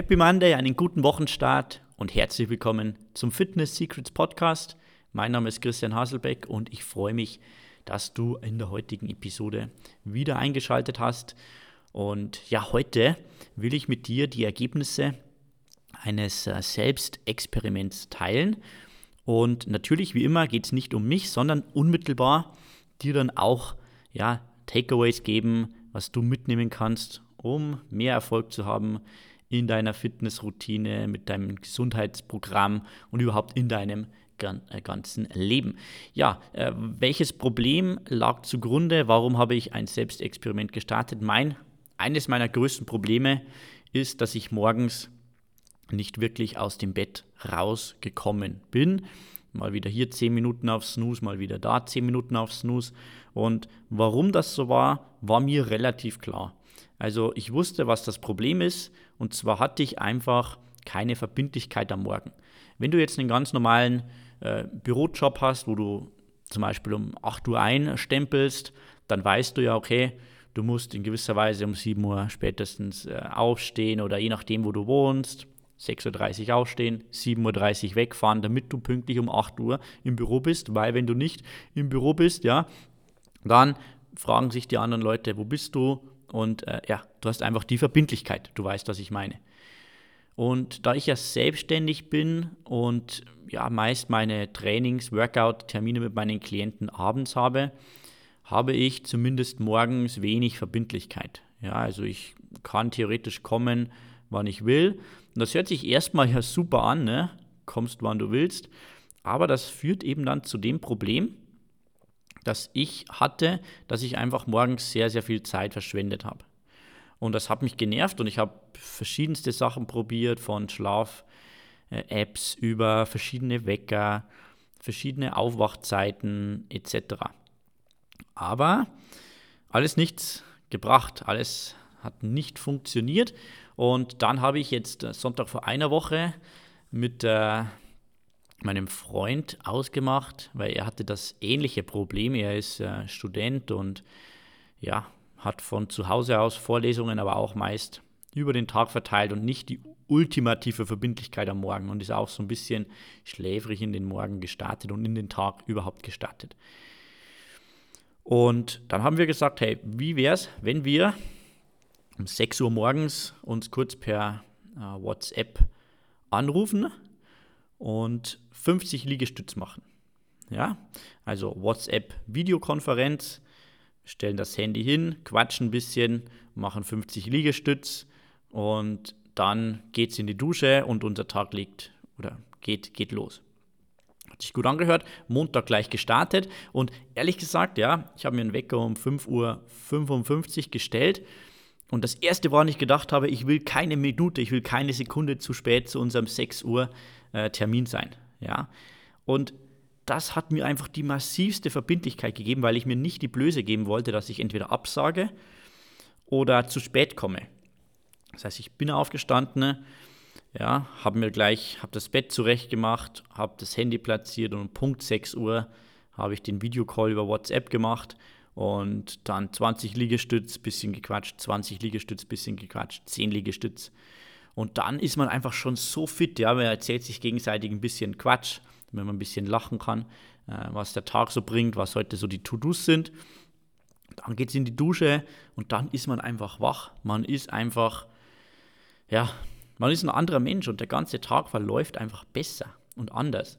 Happy Monday, einen guten Wochenstart und herzlich willkommen zum Fitness Secrets Podcast. Mein Name ist Christian Haselbeck und ich freue mich, dass du in der heutigen Episode wieder eingeschaltet hast. Und ja, heute will ich mit dir die Ergebnisse eines äh, Selbstexperiments teilen. Und natürlich, wie immer, geht es nicht um mich, sondern unmittelbar dir dann auch ja, Takeaways geben, was du mitnehmen kannst, um mehr Erfolg zu haben in deiner Fitnessroutine, mit deinem Gesundheitsprogramm und überhaupt in deinem äh, ganzen Leben. Ja, äh, welches Problem lag zugrunde? Warum habe ich ein Selbstexperiment gestartet? Mein, eines meiner größten Probleme ist, dass ich morgens nicht wirklich aus dem Bett rausgekommen bin. Mal wieder hier 10 Minuten auf Snooze, mal wieder da 10 Minuten auf Snooze. Und warum das so war, war mir relativ klar. Also ich wusste, was das Problem ist und zwar hatte ich einfach keine Verbindlichkeit am Morgen. Wenn du jetzt einen ganz normalen äh, Bürojob hast, wo du zum Beispiel um 8 Uhr einstempelst, dann weißt du ja, okay, du musst in gewisser Weise um 7 Uhr spätestens äh, aufstehen oder je nachdem, wo du wohnst, 6.30 Uhr aufstehen, 7.30 Uhr wegfahren, damit du pünktlich um 8 Uhr im Büro bist, weil wenn du nicht im Büro bist, ja, dann fragen sich die anderen Leute, wo bist du? Und äh, ja, du hast einfach die Verbindlichkeit. Du weißt, was ich meine. Und da ich ja selbstständig bin und ja meist meine Trainings, Workout-Termine mit meinen Klienten abends habe, habe ich zumindest morgens wenig Verbindlichkeit. Ja, also ich kann theoretisch kommen, wann ich will. Und das hört sich erstmal ja super an, ne? Kommst, wann du willst. Aber das führt eben dann zu dem Problem, das ich hatte, dass ich einfach morgens sehr, sehr viel Zeit verschwendet habe. Und das hat mich genervt und ich habe verschiedenste Sachen probiert, von Schlaf-Apps über verschiedene Wecker, verschiedene Aufwachzeiten etc. Aber alles nichts gebracht, alles hat nicht funktioniert. Und dann habe ich jetzt Sonntag vor einer Woche mit äh, meinem Freund ausgemacht, weil er hatte das ähnliche Problem. Er ist äh, Student und ja, hat von zu Hause aus Vorlesungen, aber auch meist über den Tag verteilt und nicht die ultimative Verbindlichkeit am Morgen und ist auch so ein bisschen schläfrig in den Morgen gestartet und in den Tag überhaupt gestartet. Und dann haben wir gesagt, hey, wie wäre es, wenn wir um 6 Uhr morgens uns kurz per äh, WhatsApp anrufen und 50 Liegestütz machen. Ja, also WhatsApp-Videokonferenz, stellen das Handy hin, quatschen ein bisschen, machen 50 Liegestütz und dann geht es in die Dusche und unser Tag liegt oder geht, geht los. Hat sich gut angehört, Montag gleich gestartet und ehrlich gesagt, ja, ich habe mir einen Wecker um 5.55 Uhr gestellt und das erste, woran ich gedacht habe, ich will keine Minute, ich will keine Sekunde zu spät zu unserem 6 Uhr äh, Termin sein. Ja? Und das hat mir einfach die massivste Verbindlichkeit gegeben, weil ich mir nicht die Blöße geben wollte, dass ich entweder absage oder zu spät komme. Das heißt, ich bin aufgestanden, ja, habe mir gleich, habe das Bett zurechtgemacht, habe das Handy platziert und um Punkt 6 Uhr habe ich den Videocall über WhatsApp gemacht und dann 20 Liegestütz, bisschen gequatscht, 20 Liegestütz, bisschen gequatscht, 10 Liegestütz. Und dann ist man einfach schon so fit, ja, man erzählt sich gegenseitig ein bisschen Quatsch, wenn man ein bisschen lachen kann, äh, was der Tag so bringt, was heute so die To-Dos sind. Dann geht es in die Dusche und dann ist man einfach wach. Man ist einfach, ja, man ist ein anderer Mensch und der ganze Tag verläuft einfach besser und anders.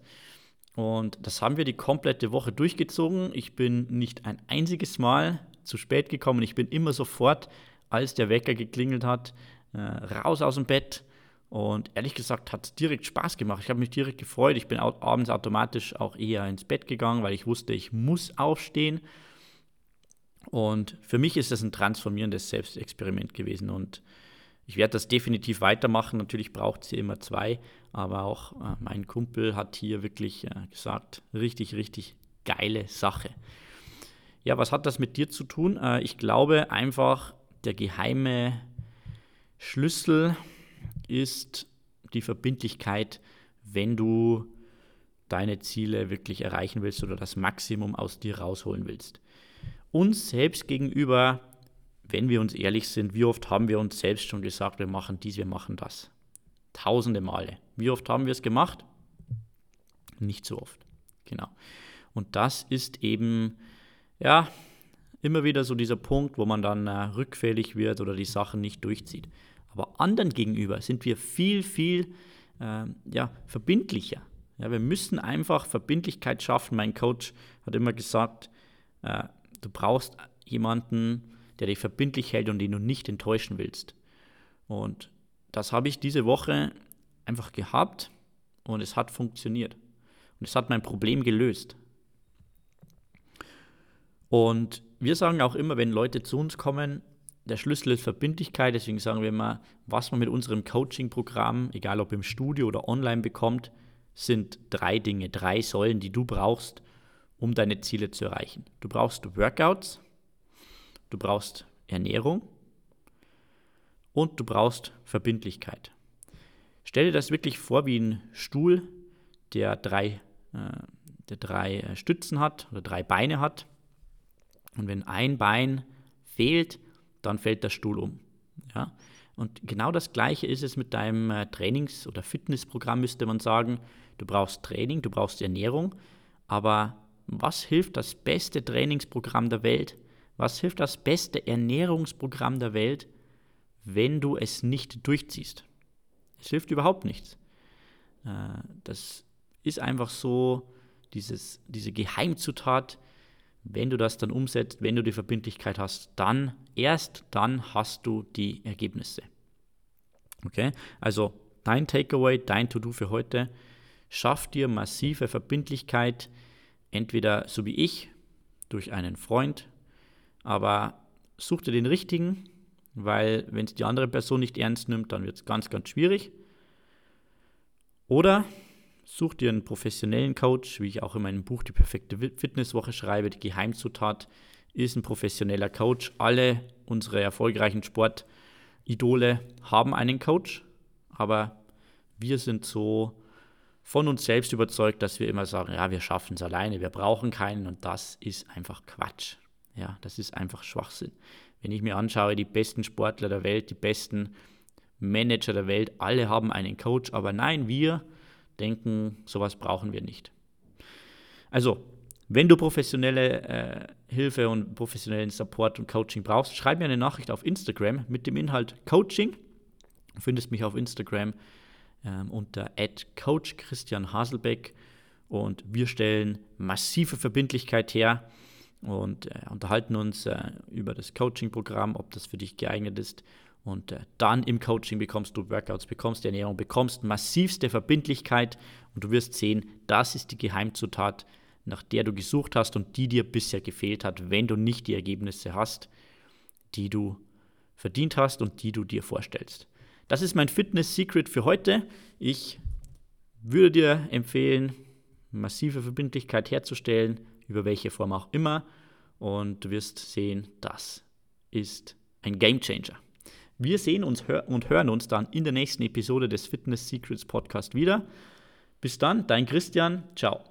Und das haben wir die komplette Woche durchgezogen. Ich bin nicht ein einziges Mal zu spät gekommen. Ich bin immer sofort, als der Wecker geklingelt hat, äh, raus aus dem Bett. Und ehrlich gesagt hat es direkt Spaß gemacht. Ich habe mich direkt gefreut. Ich bin abends automatisch auch eher ins Bett gegangen, weil ich wusste, ich muss aufstehen. Und für mich ist das ein transformierendes Selbstexperiment gewesen. Und ich werde das definitiv weitermachen. Natürlich braucht es hier immer zwei, aber auch äh, mein Kumpel hat hier wirklich äh, gesagt, richtig, richtig geile Sache. Ja, was hat das mit dir zu tun? Äh, ich glaube einfach, der geheime Schlüssel ist die Verbindlichkeit, wenn du deine Ziele wirklich erreichen willst oder das Maximum aus dir rausholen willst. Uns selbst gegenüber, wenn wir uns ehrlich sind, wie oft haben wir uns selbst schon gesagt, wir machen dies, wir machen das. Tausende Male. Wie oft haben wir es gemacht? Nicht so oft. Genau. Und das ist eben, ja, immer wieder so dieser Punkt, wo man dann äh, rückfällig wird oder die Sachen nicht durchzieht. Aber anderen gegenüber sind wir viel, viel äh, ja, verbindlicher. Ja, wir müssen einfach Verbindlichkeit schaffen. Mein Coach hat immer gesagt, äh, du brauchst jemanden, der dich verbindlich hält und den du nicht enttäuschen willst. Und das habe ich diese Woche einfach gehabt und es hat funktioniert. Und es hat mein Problem gelöst. Und wir sagen auch immer, wenn Leute zu uns kommen, der Schlüssel ist Verbindlichkeit. Deswegen sagen wir immer, was man mit unserem Coaching-Programm, egal ob im Studio oder online bekommt, sind drei Dinge, drei Säulen, die du brauchst, um deine Ziele zu erreichen. Du brauchst Workouts, du brauchst Ernährung und du brauchst Verbindlichkeit. Stell dir das wirklich vor wie ein Stuhl, der drei, äh, der drei äh, Stützen hat oder drei Beine hat. Und wenn ein Bein fehlt, dann fällt der Stuhl um. Ja? Und genau das Gleiche ist es mit deinem äh, Trainings- oder Fitnessprogramm, müsste man sagen. Du brauchst Training, du brauchst Ernährung, aber was hilft das beste Trainingsprogramm der Welt? Was hilft das beste Ernährungsprogramm der Welt, wenn du es nicht durchziehst? Es hilft überhaupt nichts. Äh, das ist einfach so dieses, diese Geheimzutat, wenn du das dann umsetzt, wenn du die Verbindlichkeit hast, dann, erst dann hast du die Ergebnisse. Okay, also dein Takeaway, dein To-Do für heute, schaff dir massive Verbindlichkeit, entweder so wie ich, durch einen Freund, aber such dir den richtigen, weil wenn es die andere Person nicht ernst nimmt, dann wird es ganz, ganz schwierig. Oder Such dir einen professionellen Coach, wie ich auch in meinem Buch Die perfekte Fitnesswoche schreibe. Die Geheimzutat ist ein professioneller Coach. Alle unsere erfolgreichen Sportidole haben einen Coach, aber wir sind so von uns selbst überzeugt, dass wir immer sagen, ja, wir schaffen es alleine, wir brauchen keinen und das ist einfach Quatsch. Ja, das ist einfach Schwachsinn. Wenn ich mir anschaue, die besten Sportler der Welt, die besten Manager der Welt, alle haben einen Coach, aber nein, wir denken, sowas brauchen wir nicht. Also, wenn du professionelle äh, Hilfe und professionellen Support und Coaching brauchst, schreib mir eine Nachricht auf Instagram mit dem Inhalt Coaching. Du findest mich auf Instagram ähm, unter Coach Christian Haselbeck und wir stellen massive Verbindlichkeit her und äh, unterhalten uns äh, über das Coaching-Programm, ob das für dich geeignet ist und äh, dann im Coaching bekommst du Workouts, bekommst Ernährung, bekommst massivste Verbindlichkeit und du wirst sehen, das ist die Geheimzutat, nach der du gesucht hast und die dir bisher gefehlt hat, wenn du nicht die Ergebnisse hast, die du verdient hast und die du dir vorstellst. Das ist mein Fitness-Secret für heute. Ich würde dir empfehlen, massive Verbindlichkeit herzustellen, über welche Form auch immer. Und du wirst sehen, das ist ein Game Changer. Wir sehen uns und hören uns dann in der nächsten Episode des Fitness Secrets Podcast wieder. Bis dann, dein Christian. Ciao.